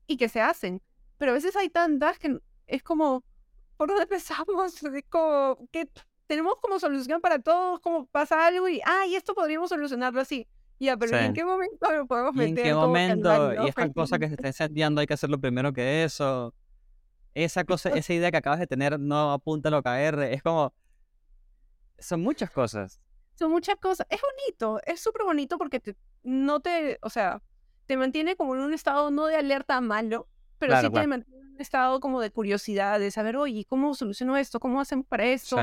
B: y que se hacen. Pero a veces hay tantas que es como, ¿por dónde empezamos? (laughs) Es como que tenemos como solución para todos, como pasa algo y, ah, y esto podríamos solucionarlo así. Ya, pero ¿en qué momento lo podemos meter?
A: ¿Y en qué momento? Y esta cosa que se está encendiendo hay que hacerlo primero que eso. Esa cosa, (laughs) esa idea que acabas de tener no apunta a KR. Es como. Son muchas cosas.
B: Son muchas cosas. Es bonito, es súper bonito porque te, no te. O sea, te mantiene como en un estado no de alerta malo, pero sí te mantiene en un estado como de curiosidad, de saber, oye, ¿cómo soluciono esto? ¿Cómo hacen para esto?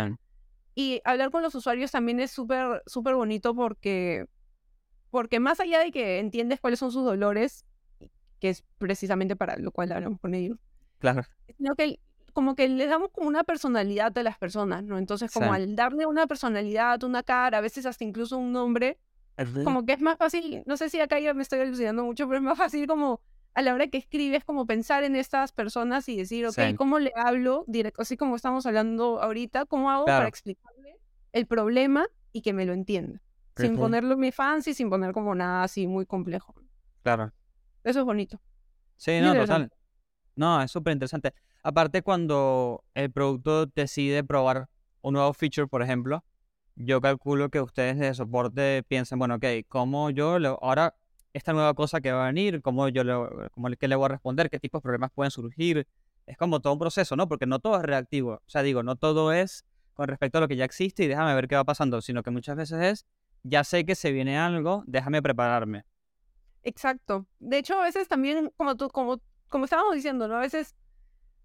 B: Y hablar con los usuarios también es súper, súper bonito porque, porque más allá de que entiendes cuáles son sus dolores, que es precisamente para lo cual hablamos con ellos.
A: Claro.
B: Sino que como que le damos como una personalidad a las personas, ¿no? Entonces, como al darle una personalidad, una cara, a veces hasta incluso un nombre, como que es más fácil, no sé si acá ya me estoy alucinando mucho, pero es más fácil como a la hora que escribes, como pensar en estas personas y decir, ok, ¿cómo le hablo? Directo, así como estamos hablando ahorita, ¿cómo hago para explicarle el problema y que me lo entienda? Sin ponerlo en mi fancy, sin poner como nada así muy complejo.
A: Claro.
B: Eso es bonito.
A: Sí, no, total. No, es súper interesante. Aparte, cuando el producto decide probar un nuevo feature, por ejemplo, yo calculo que ustedes de soporte piensen, bueno, ok, ¿cómo yo le, ahora esta nueva cosa que va a venir, cómo yo le, cómo, qué le voy a responder, qué tipos de problemas pueden surgir? Es como todo un proceso, ¿no? Porque no todo es reactivo. O sea, digo, no todo es con respecto a lo que ya existe y déjame ver qué va pasando, sino que muchas veces es, ya sé que se viene algo, déjame prepararme.
B: Exacto. De hecho, a veces también, como tú, como, como estábamos diciendo, ¿no? A veces,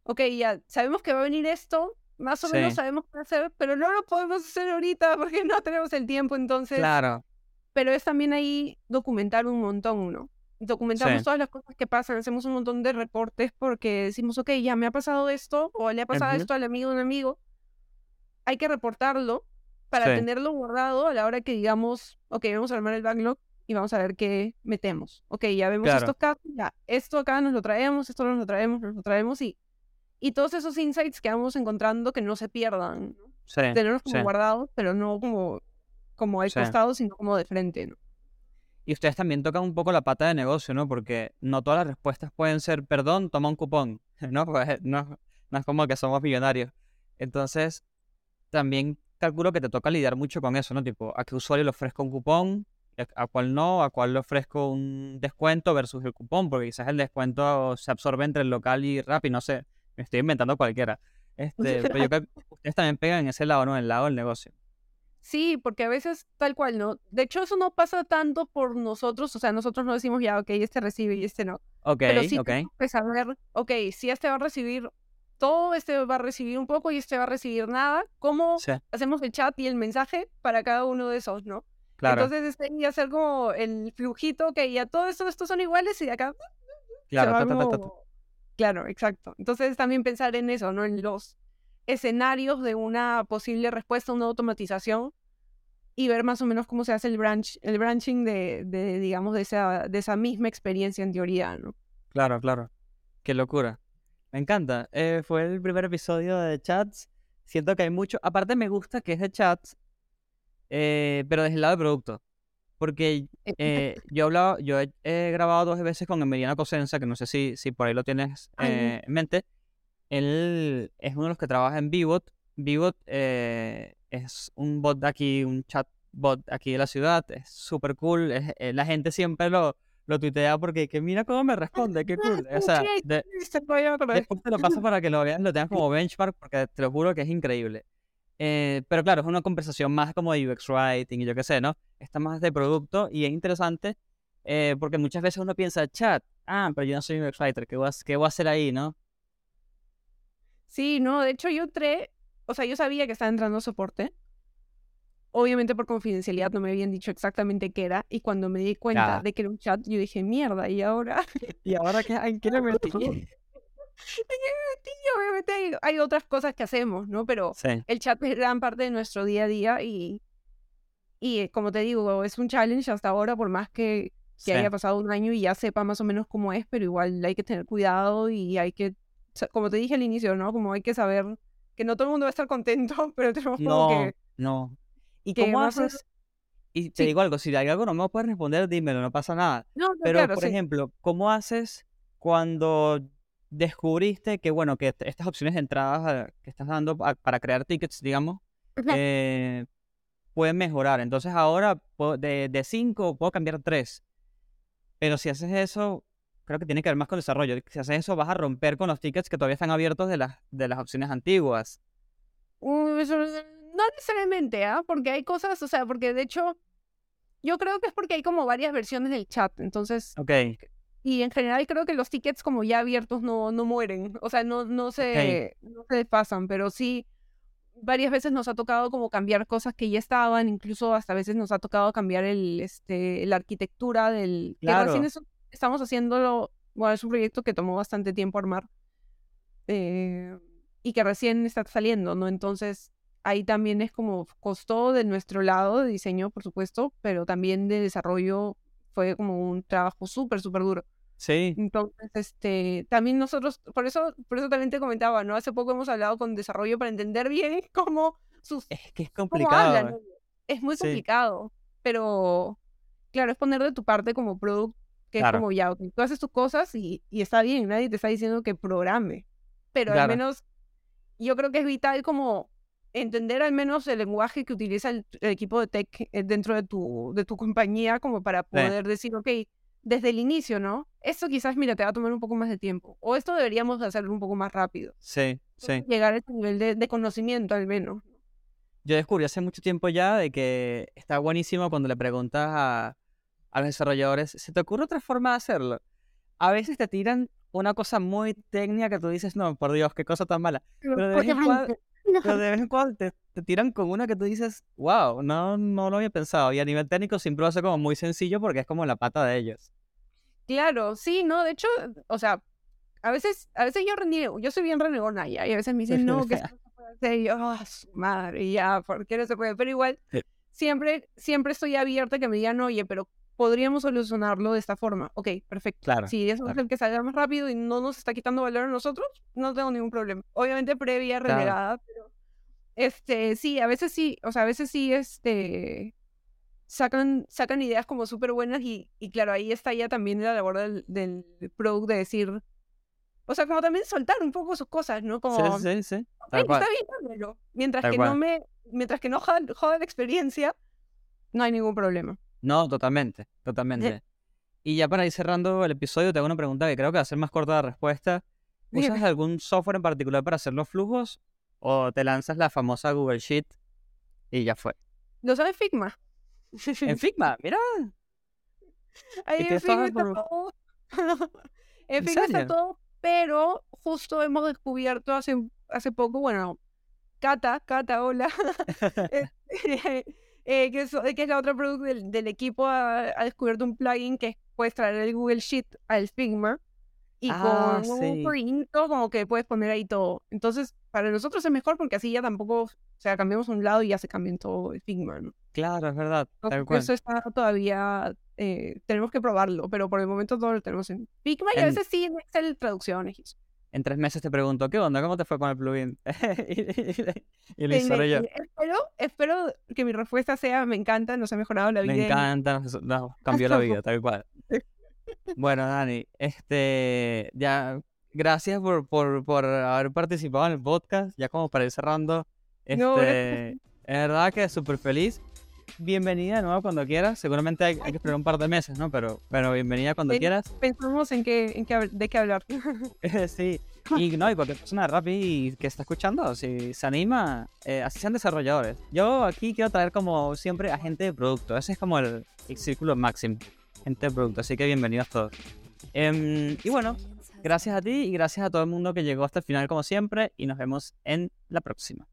B: ok, ya sabemos que va a venir esto, más o menos sabemos qué hacer, pero no lo podemos hacer ahorita porque no tenemos el tiempo, entonces.
A: Claro.
B: Pero es también ahí documentar un montón, ¿no? Documentamos todas las cosas que pasan, hacemos un montón de reportes porque decimos, ok, ya me ha pasado esto, o le ha pasado esto al amigo de un amigo. Hay que reportarlo para tenerlo guardado a la hora que digamos, ok, vamos a armar el backlog y vamos a ver qué metemos. Ok, ya vemos estos casos, ya, esto acá nos lo traemos, esto nos lo traemos, nos lo traemos y y todos esos insights que vamos encontrando que no se pierdan.
A: Sí,
B: Tenerlos como guardados, pero no como, como al costado, sino como de frente. ¿no?
A: Y ustedes también tocan un poco la pata de negocio, ¿no? Porque no todas las respuestas pueden ser, perdón, toma un cupón, (laughs) ¿no? Pues no, no es como que somos millonarios. Entonces, también calculo que te toca lidiar mucho con eso, ¿no? Tipo, a qué usuario le ofrezco un cupón, a cuál no, a cuál le ofrezco un descuento versus el cupón, porque quizás el descuento se absorbe entre el local y Rappi, no sé me estoy inventando cualquiera. Este, pero yo (laughs) creo que ustedes también pegan en ese lado, ¿no? En el lado del negocio.
B: Sí, porque a veces tal cual, ¿no? De hecho, eso no pasa tanto por nosotros, o sea, nosotros no decimos ya, ok, este recibe y este no.
A: Ok,
B: Pero sí
A: ok.
B: que saber, ok, si este va a recibir todo, este va a recibir un poco y este va a recibir nada, ¿cómo hacemos el chat y el mensaje para cada uno de esos, ¿no?
A: Claro.
B: Entonces, este, y hacer como el flujito, ok, ya todos estos, estos son iguales y de acá... (laughs)
A: Claro,
B: Claro, exacto. Entonces también pensar en eso, ¿no? En los escenarios de una posible respuesta, una automatización y ver más o menos cómo se hace el branch, el branching de, de digamos, de esa, de esa misma experiencia en teoría, ¿no?
A: Claro, claro. Qué locura. Me encanta. Eh, fue el primer episodio de chats. Siento que hay mucho. Aparte me gusta que es de chats, eh, pero desde el lado de producto. Porque eh, yo, hablado, yo he, grabado dos veces con Emiliano Cosenza, que no sé si, si por ahí lo tienes en mente. Él es uno de los que trabaja en Vivot. Vivot es un bot de aquí, un chat bot aquí de la ciudad. Es súper cool. la gente siempre lo, lo tuitea porque que mira cómo me responde, qué cool. O sea, después te lo paso para que lo veas, lo tengas (laughs) como benchmark porque te lo juro que es increíble. Eh, pero claro, es una conversación más como de UX Writing y yo qué sé, ¿no? Está más de producto y es interesante Eh, porque muchas veces uno piensa, chat, ah, pero yo no soy un writer, ¿qué voy a, qué voy a hacer ahí, no?
B: Sí, no, de hecho yo entré, o sea, yo sabía que estaba entrando soporte. Obviamente por confidencialidad no me habían dicho exactamente qué era. Y cuando me di cuenta de que era un chat, yo dije, mierda, ¿y ahora? (laughs)
A: ¿Y ahora qué, en qué (laughs)
B: me metí? Obviamente hay, otras cosas que hacemos, ¿no? Pero
A: Sí,
B: el chat es gran parte de nuestro día a día y, y eh, como te digo, es un challenge hasta ahora, por más que, que
A: sí.
B: haya pasado un año y ya sepa más o menos cómo es, pero igual hay que tener cuidado y hay que, como te dije al inicio, ¿no? Como hay que saber que no todo el mundo va a estar contento, (laughs) pero tenemos como
A: No,
B: que...
A: no. ¿Y cómo haces? Y te
B: Sí.
A: digo algo, si hay algo no me puedes responder, dímelo, no pasa nada.
B: No, no,
A: Pero,
B: claro,
A: por
B: sí.
A: ejemplo, ¿cómo haces cuando descubriste que, bueno, que est- estas opciones de entradas que estás dando pa- para crear tickets, digamos, eh, pueden mejorar? Entonces ahora de, de cinco puedo cambiar tres. Pero si haces eso, creo que tiene que ver más con desarrollo. Si haces eso, vas a romper con los tickets que todavía están abiertos de las, de las opciones antiguas.
B: No necesariamente, ¿ah? Porque hay cosas, o sea, porque de hecho, yo creo que es porque hay como varias versiones del chat, entonces,
A: Ok,
B: y en general creo que los tickets como ya abiertos no, no mueren, o sea, no, no se, no se desfasan, pero sí, varias veces nos ha tocado como cambiar cosas que ya estaban, incluso hasta veces nos ha tocado cambiar el, este, la arquitectura del, que recién
A: Claro.
B: eso- estamos haciéndolo, bueno, es un proyecto que tomó bastante tiempo armar, eh, y que recién está saliendo, ¿no? Entonces, ahí también es como costó de nuestro lado de diseño, por supuesto, pero también de desarrollo fue como un trabajo súper, súper duro.
A: sí,
B: Entonces, este, también nosotros, por eso, por eso también te comentaba, ¿no? Hace poco hemos hablado con desarrollo para entender bien (laughs) cómo sus,
A: es que es complicado.
B: hablan. ¿no? Es muy
A: Sí.
B: complicado, pero claro, es poner de tu parte como product, que
A: Claro.
B: es como ya, ok, tú haces tus cosas y, y está bien, nadie te está diciendo que programe, pero al
A: Claro.
B: menos yo creo que es vital como entender al menos el lenguaje que utiliza el, el equipo de tech eh, dentro de tu, de tu compañía como para poder decir, ok, desde el inicio, ¿no? Esto quizás, mira, te va a tomar un poco más de tiempo. O esto deberíamos hacerlo un poco más rápido.
A: Sí, sí.
B: Llegar a ese nivel de, de conocimiento al menos.
A: Yo descubrí hace mucho tiempo ya de que está buenísimo cuando le preguntas a, a los desarrolladores, ¿se te ocurre otra forma de hacerlo? A veces te tiran una cosa muy técnica que tú dices, no, por Dios, qué cosa tan mala. Pero de vez en cuando, pero de vez en cuando te, te tiran con una que tú dices, wow, no, no lo había pensado. Y a nivel técnico siempre va a ser como muy sencillo porque es como la pata de ellos.
B: Claro, sí, no, de hecho, o sea, a veces, a veces yo reniego, yo soy bien renegona ya, y a veces me dicen, no, que esto (laughs) no se puede hacer, y yo, "Ah, su madre, ya, ¿por qué no se puede? Pero igual,
A: Sí.
B: siempre, siempre estoy abierta a que me digan, oye, pero podríamos solucionarlo de esta forma. Ok, perfecto.
A: Claro.
B: Si eso
A: claro.
B: es el que salga más rápido y no nos está quitando valor a nosotros, no tengo ningún problema. Obviamente previa
A: Claro.
B: renegada, pero este, sí, a veces sí, o sea, a veces sí, este, sacan, sacan ideas como súper buenas y, y claro, ahí está ya también la labor del, del product de decir, o sea, como también soltar un poco sus cosas, ¿no? Como,
A: Sí, sí, sí.
B: "Ok,
A: Tal cual.
B: está bien, hámelo". Mientras
A: Tal
B: que no
A: cual.
B: me, mientras que no joda, joda la experiencia, no hay ningún problema.
A: No, totalmente, totalmente. Y ya para ir cerrando el episodio, te hago una pregunta que creo que va a ser más corta la respuesta. ¿Usas algún software en particular para hacer los flujos? ¿O te lanzas la famosa Google Sheet y ya fue?
B: ¿Lo sabes Figma?
A: En Figma, mira.
B: Ahí en Figma está
A: por-
B: todo. (laughs) en
A: ¿En
B: Figma está todo, pero justo hemos descubierto hace, hace poco, bueno, Cata, Cata, hola, (laughs) (laughs) eh, eh, que, es, que es la otra product del, del equipo, ha, ha descubierto un plugin que puedes traer el Google Sheet al Figma y
A: Ah,
B: con
A: sí.
B: un print como que puedes poner ahí todo. Entonces, para nosotros es mejor porque así ya tampoco, o sea, cambiamos un lado y ya se cambia en todo el Figma, ¿no?
A: Claro, es verdad, tal cual.
B: Eso está todavía, eh, tenemos que probarlo, pero por el momento todo lo tenemos en Figma y a
A: En-
B: veces sí en Excel traducciones.
A: En tres meses te pregunto, ¿qué onda? ¿Cómo te fue con el plugin? (laughs) y, yo.
B: espero, espero que mi respuesta sea, me encanta, nos ha mejorado la vida.
A: Me
B: en-
A: encanta, nos, nos (laughs) cambió la vida, tal cual. Bueno, Dani, este, ya, gracias por, por, por haber participado en el podcast, ya como para ir cerrando,
B: No,
A: este, es verdad que súper feliz. Bienvenida de nuevo cuando quieras, seguramente hay, hay que esperar un par de meses, ¿no? Pero, pero bienvenida cuando
B: Ven-
A: quieras.
B: Pensamos en qué, en qué, de qué hablar. (laughs) (laughs)
A: sí, y no, y cualquier persona de Rappi que está escuchando, si se anima, eh, así sean desarrolladores. Yo aquí quiero traer como siempre a gente de producto, ese es como el, el círculo máximo. gente de producto. Así que bienvenidos todos. Em, y bueno, gracias a ti y gracias a todo el mundo que llegó hasta el final como siempre y nos vemos en la próxima.